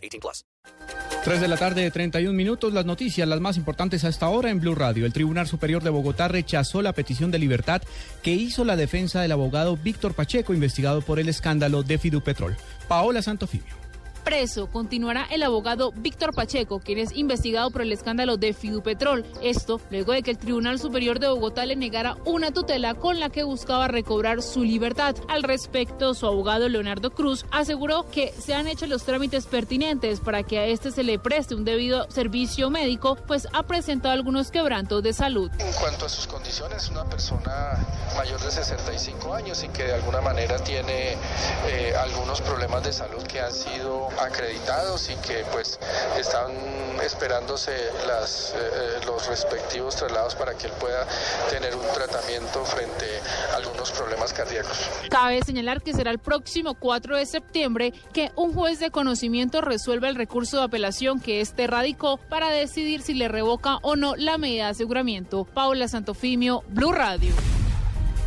18 plus. 3 de la tarde, 31 minutos. Las noticias, las más importantes hasta ahora en Blue Radio. El Tribunal Superior de Bogotá rechazó la petición de libertad que hizo la defensa del abogado Víctor Pacheco, investigado por el escándalo de Fidupetrol. Paola Santofimio preso continuará el abogado Víctor Pacheco, quien es investigado por el escándalo de Fidupetrol. Esto luego de que el Tribunal Superior de Bogotá le negara una tutela con la que buscaba recobrar su libertad. Al respecto, su abogado Leonardo Cruz aseguró que se han hecho los trámites pertinentes para que a este se le preste un debido servicio médico, pues ha presentado algunos quebrantos de salud. En cuanto a sus condiciones, una persona mayor de 65 años y que de alguna manera tiene eh, algunos problemas de salud que han sido acreditados y que pues están esperándose las, eh, los respectivos traslados para que él pueda tener un tratamiento frente a algunos problemas cardíacos. Cabe señalar que será el próximo 4 de septiembre que un juez de conocimiento resuelva el recurso de apelación que este radicó para decidir si le revoca o no la medida de aseguramiento. Paula Santofimio, Blue Radio.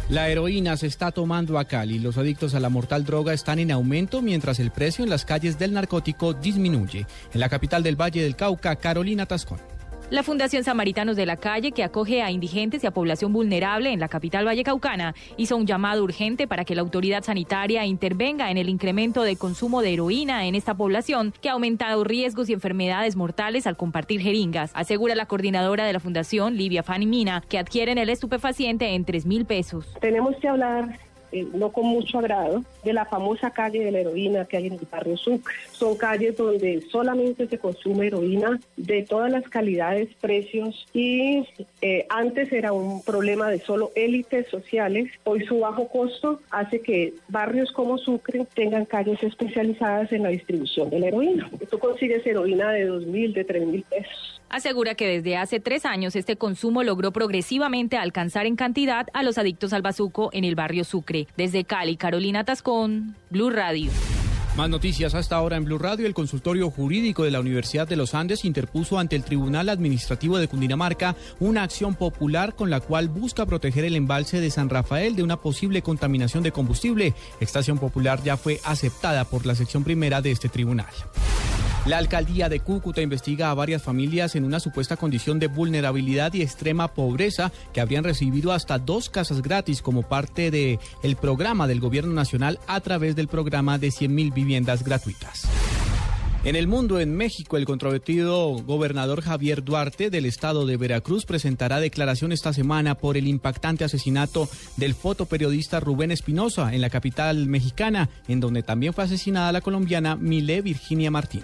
La heroína se está tomando a Cali. Los adictos a la mortal droga están en aumento mientras el precio en las calles del narcótico disminuye. En la capital del Valle del Cauca, Carolina Tascón. La Fundación Samaritanos de la Calle, que acoge a indigentes y a población vulnerable en la capital vallecaucana, hizo un llamado urgente para que la autoridad sanitaria intervenga en el incremento de consumo de heroína en esta población, que ha aumentado riesgos y enfermedades mortales al compartir jeringas, asegura la coordinadora de la Fundación, Livia Fanny Mina, que adquieren el estupefaciente en 3 mil pesos. Tenemos que hablar eh, no con mucho agrado, de la famosa calle de la heroína que hay en el barrio Sucre. Son calles donde solamente se consume heroína de todas las calidades, precios y eh, antes era un problema de solo élites sociales. Hoy su bajo costo hace que barrios como Sucre tengan calles especializadas en la distribución de la heroína. Tú consigues heroína de dos mil, de tres mil pesos. Asegura que desde hace tres años este consumo logró progresivamente alcanzar en cantidad a los adictos al bazuco en el barrio Sucre. Desde Cali, Carolina Tascón, Blue Radio. Más noticias hasta ahora en Blue Radio. El consultorio jurídico de la Universidad de los Andes interpuso ante el Tribunal Administrativo de Cundinamarca una acción popular con la cual busca proteger el embalse de San Rafael de una posible contaminación de combustible. Esta acción popular ya fue aceptada por la sección primera de este tribunal. La alcaldía de Cúcuta investiga a varias familias en una supuesta condición de vulnerabilidad y extrema pobreza que habrían recibido hasta dos casas gratis como parte del el programa del gobierno nacional a través del programa de 100.000 viviendas gratuitas. En el mundo, en México, el controvertido gobernador Javier Duarte del estado de Veracruz presentará declaración esta semana por el impactante asesinato del fotoperiodista Rubén Espinosa en la capital mexicana, en donde también fue asesinada la colombiana Mile Virginia Martín.